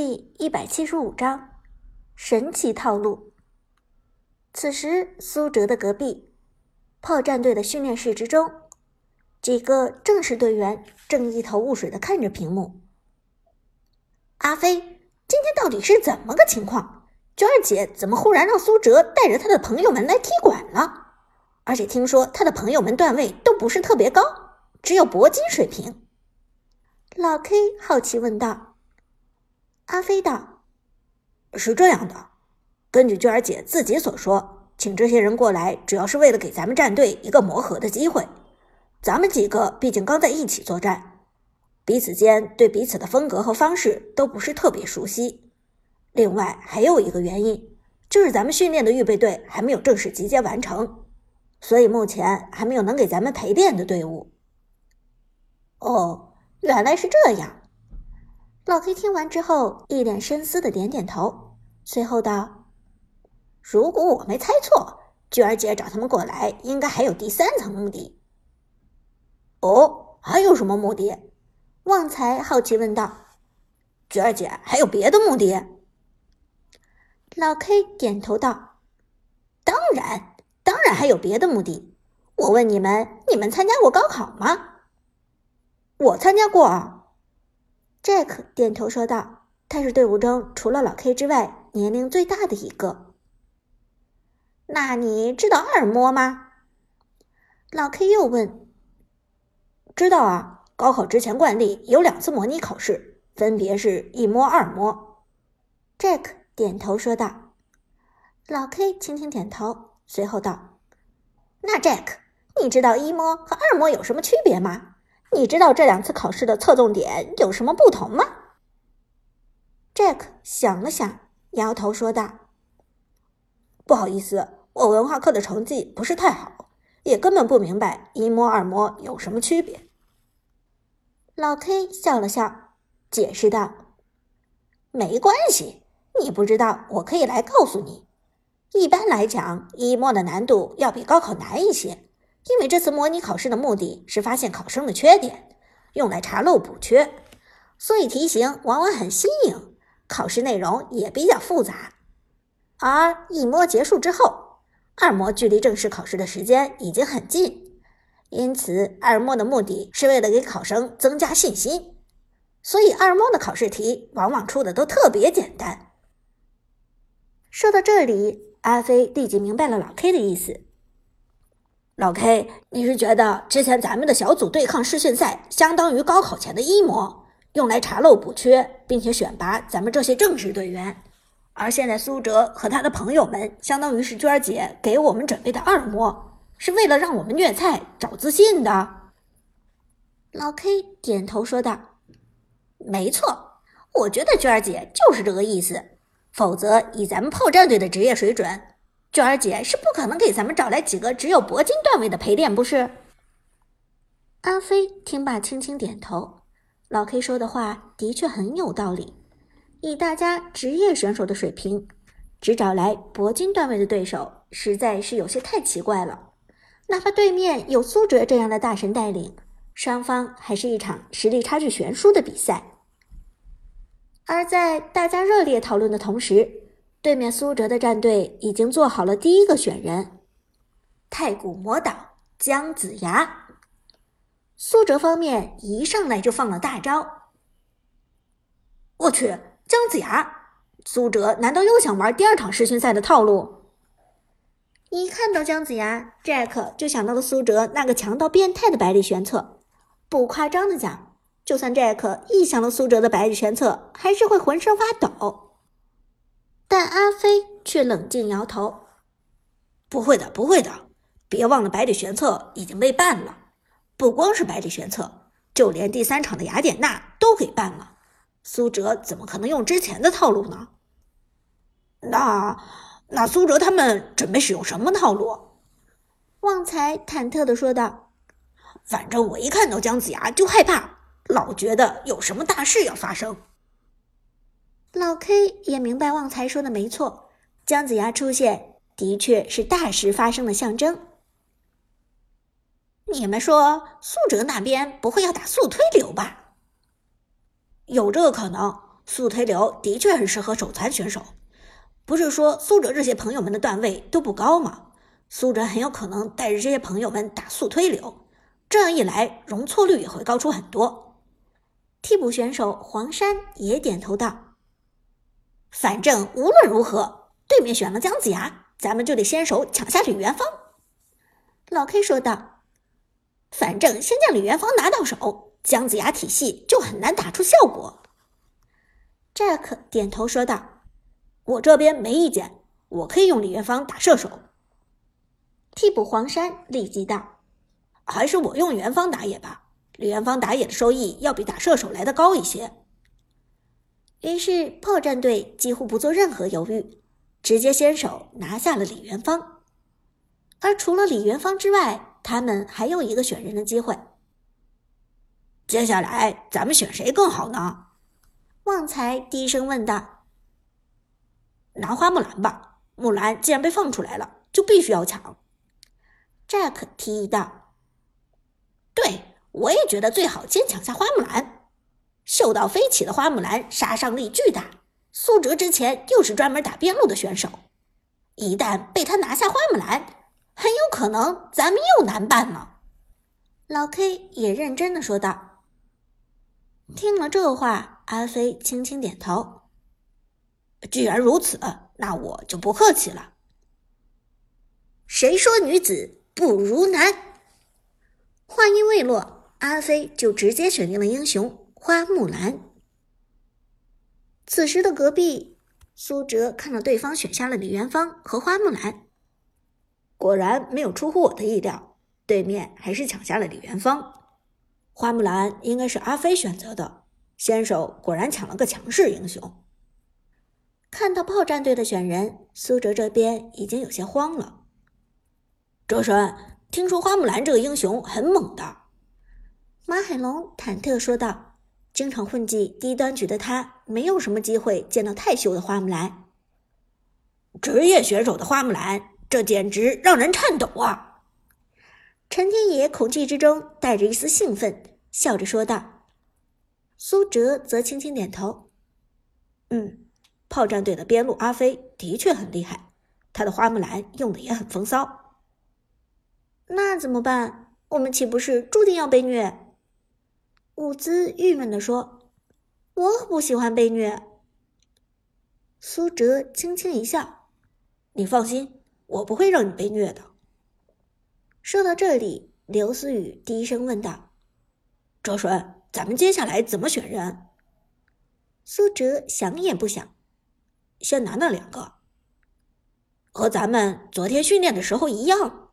第一百七十五章神奇套路。此时，苏哲的隔壁炮战队的训练室之中，几个正式队员正一头雾水的看着屏幕。阿飞，今天到底是怎么个情况？娟儿姐怎么忽然让苏哲带着他的朋友们来踢馆了？而且听说他的朋友们段位都不是特别高，只有铂金水平。老 K 好奇问道。阿飞道：“是这样的，根据娟儿姐自己所说，请这些人过来，主要是为了给咱们战队一个磨合的机会。咱们几个毕竟刚在一起作战，彼此间对彼此的风格和方式都不是特别熟悉。另外还有一个原因，就是咱们训练的预备队还没有正式集结完成，所以目前还没有能给咱们陪练的队伍。”哦，原来是这样。老 K 听完之后，一脸深思的点点头，随后道：“如果我没猜错，娟儿姐找他们过来，应该还有第三层目的。”“哦，还有什么目的？”旺财好奇问道。“娟儿姐还有别的目的？”老 K 点头道：“当然，当然还有别的目的。我问你们，你们参加过高考吗？”“我参加过。” Jack 点头说道：“他是队伍中除了老 K 之外年龄最大的一个。”那你知道二模吗？老 K 又问。“知道啊，高考之前惯例有两次模拟考试，分别是一模、二模。”Jack 点头说道。老 K 轻轻点头，随后道：“那 Jack，你知道一模和二模有什么区别吗？”你知道这两次考试的侧重点有什么不同吗？Jack 想了想，摇头说道：“不好意思，我文化课的成绩不是太好，也根本不明白一模二模有什么区别。”老 K 笑了笑，解释道：“没关系，你不知道，我可以来告诉你。一般来讲，一模的难度要比高考难一些。”因为这次模拟考试的目的是发现考生的缺点，用来查漏补缺，所以题型往往很新颖，考试内容也比较复杂。而一模结束之后，二模距离正式考试的时间已经很近，因此二模的目的是为了给考生增加信心，所以二模的考试题往往出的都特别简单。说到这里，阿飞立即明白了老 K 的意思。老 K，你是觉得之前咱们的小组对抗试训赛相当于高考前的一模，用来查漏补缺，并且选拔咱们这些正式队员，而现在苏哲和他的朋友们相当于是娟儿姐给我们准备的二模，是为了让我们虐菜找自信的。老 K 点头说道：“没错，我觉得娟儿姐就是这个意思，否则以咱们炮战队的职业水准。”娟儿姐是不可能给咱们找来几个只有铂金段位的陪练，不是？阿飞听罢，轻轻点头。老 K 说的话的确很有道理。以大家职业选手的水平，只找来铂金段位的对手，实在是有些太奇怪了。哪怕对面有苏哲这样的大神带领，双方还是一场实力差距悬殊的比赛。而在大家热烈讨论的同时，对面苏哲的战队已经做好了第一个选人，太古魔岛姜子牙。苏哲方面一上来就放了大招，我去，姜子牙，苏哲难道又想玩第二场世巡赛的套路？一看到姜子牙，Jack 就想到了苏哲那个强到变态的百里玄策。不夸张的讲，就算 Jack 一想到苏哲的百里玄策，还是会浑身发抖。但阿飞却冷静摇头：“不会的，不会的！别忘了，百里玄策已经被办了。不光是百里玄策，就连第三场的雅典娜都给办了。苏哲怎么可能用之前的套路呢？那那苏哲他们准备使用什么套路？”旺财忐忑的说道：“反正我一看到姜子牙就害怕，老觉得有什么大事要发生。”老 K 也明白旺财说的没错，姜子牙出现的确是大事发生的象征。你们说苏哲那边不会要打速推流吧？有这个可能，速推流的确很适合手残选手。不是说苏哲这些朋友们的段位都不高吗？苏哲很有可能带着这些朋友们打速推流，这样一来容错率也会高出很多。替补选手黄山也点头道：“反正无论如何，对面选了姜子牙，咱们就得先手抢下李元芳。”老 K 说道：“反正先将李元芳拿到手，姜子牙体系就很难打出效果。”Jack 点头说道。我这边没意见，我可以用李元芳打射手。替补黄山立即道：“还是我用元芳打野吧，李元芳打野的收益要比打射手来的高一些。”于是炮战队几乎不做任何犹豫，直接先手拿下了李元芳。而除了李元芳之外，他们还有一个选人的机会。接下来咱们选谁更好呢？旺财低声问道。拿花木兰吧，木兰既然被放出来了，就必须要抢。Jack 提议道：“对，我也觉得最好先抢下花木兰。嗅到飞起的花木兰杀伤力巨大，苏哲之前又是专门打边路的选手，一旦被他拿下花木兰，很有可能咱们又难办了。”老 K 也认真的说道。听了这话，阿飞轻轻点头。既然如此，那我就不客气了。谁说女子不如男？话音未落，阿飞就直接选定了英雄花木兰。此时的隔壁，苏哲看到对方选下了李元芳和花木兰，果然没有出乎我的意料，对面还是抢下了李元芳。花木兰应该是阿飞选择的，先手果然抢了个强势英雄。看到炮战队的选人，苏哲这边已经有些慌了。哲神，听说花木兰这个英雄很猛的。马海龙忐忑说道：“经常混迹低端局的他，没有什么机会见到太秀的花木兰。职业选手的花木兰，这简直让人颤抖啊！”陈天野恐惧之中带着一丝兴奋，笑着说道。苏哲则轻轻点头：“嗯。”炮战队的边路阿飞的确很厉害，他的花木兰用的也很风骚。那怎么办？我们岂不是注定要被虐？伍兹郁闷地说：“我可不喜欢被虐。”苏哲轻轻一笑：“你放心，我不会让你被虐的。”说到这里，刘思雨低声问道：“哲顺，咱们接下来怎么选人？”苏哲想也不想。先拿那两个，和咱们昨天训练的时候一样，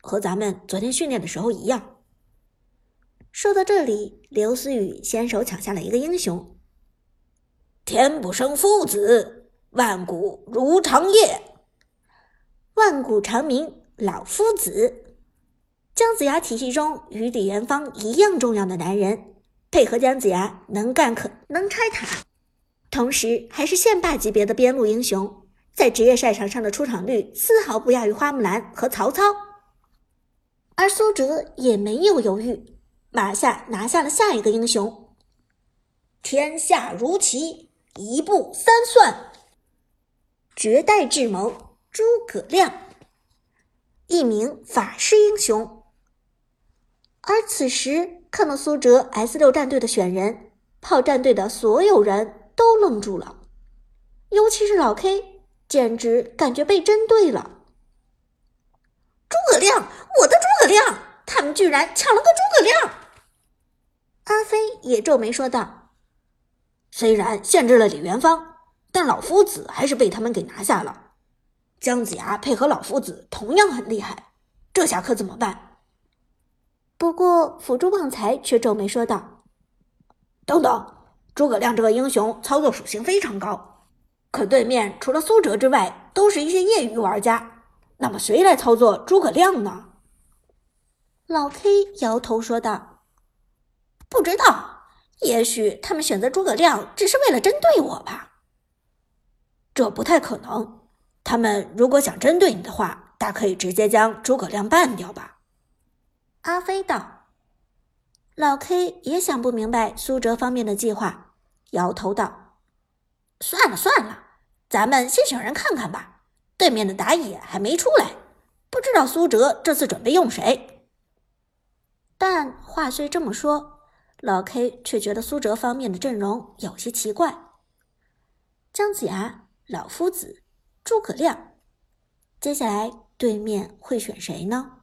和咱们昨天训练的时候一样。说到这里，刘思雨先手抢下了一个英雄——天不生夫子，万古如长夜。万古长鸣老夫子，姜子牙体系中与李元芳一样重要的男人，配合姜子牙能干可能拆塔。同时还是县霸级别的边路英雄，在职业赛场上的出场率丝毫不亚于花木兰和曹操。而苏哲也没有犹豫，马下拿下了下一个英雄。天下如棋，一步三算，绝代智谋诸葛亮，一名法师英雄。而此时看到苏哲 S 六战队的选人，炮战队的所有人。都愣住了，尤其是老 K，简直感觉被针对了。诸葛亮，我的诸葛亮，他们居然抢了个诸葛亮！阿飞也皱眉说道：“虽然限制了李元芳，但老夫子还是被他们给拿下了。姜子牙配合老夫子同样很厉害，这下可怎么办？”不过辅助旺财却皱眉说道：“等等。”诸葛亮这个英雄操作属性非常高，可对面除了苏哲之外，都是一些业余玩家。那么谁来操作诸葛亮呢？老 K 摇头说道：“不知道，也许他们选择诸葛亮只是为了针对我吧。这不太可能。他们如果想针对你的话，大可以直接将诸葛亮办掉吧。”阿飞道。老 K 也想不明白苏哲方面的计划。摇头道：“算了算了，咱们先选人看看吧。对面的打野还没出来，不知道苏哲这次准备用谁。”但话虽这么说，老 K 却觉得苏哲方面的阵容有些奇怪。姜子牙、老夫子、诸葛亮，接下来对面会选谁呢？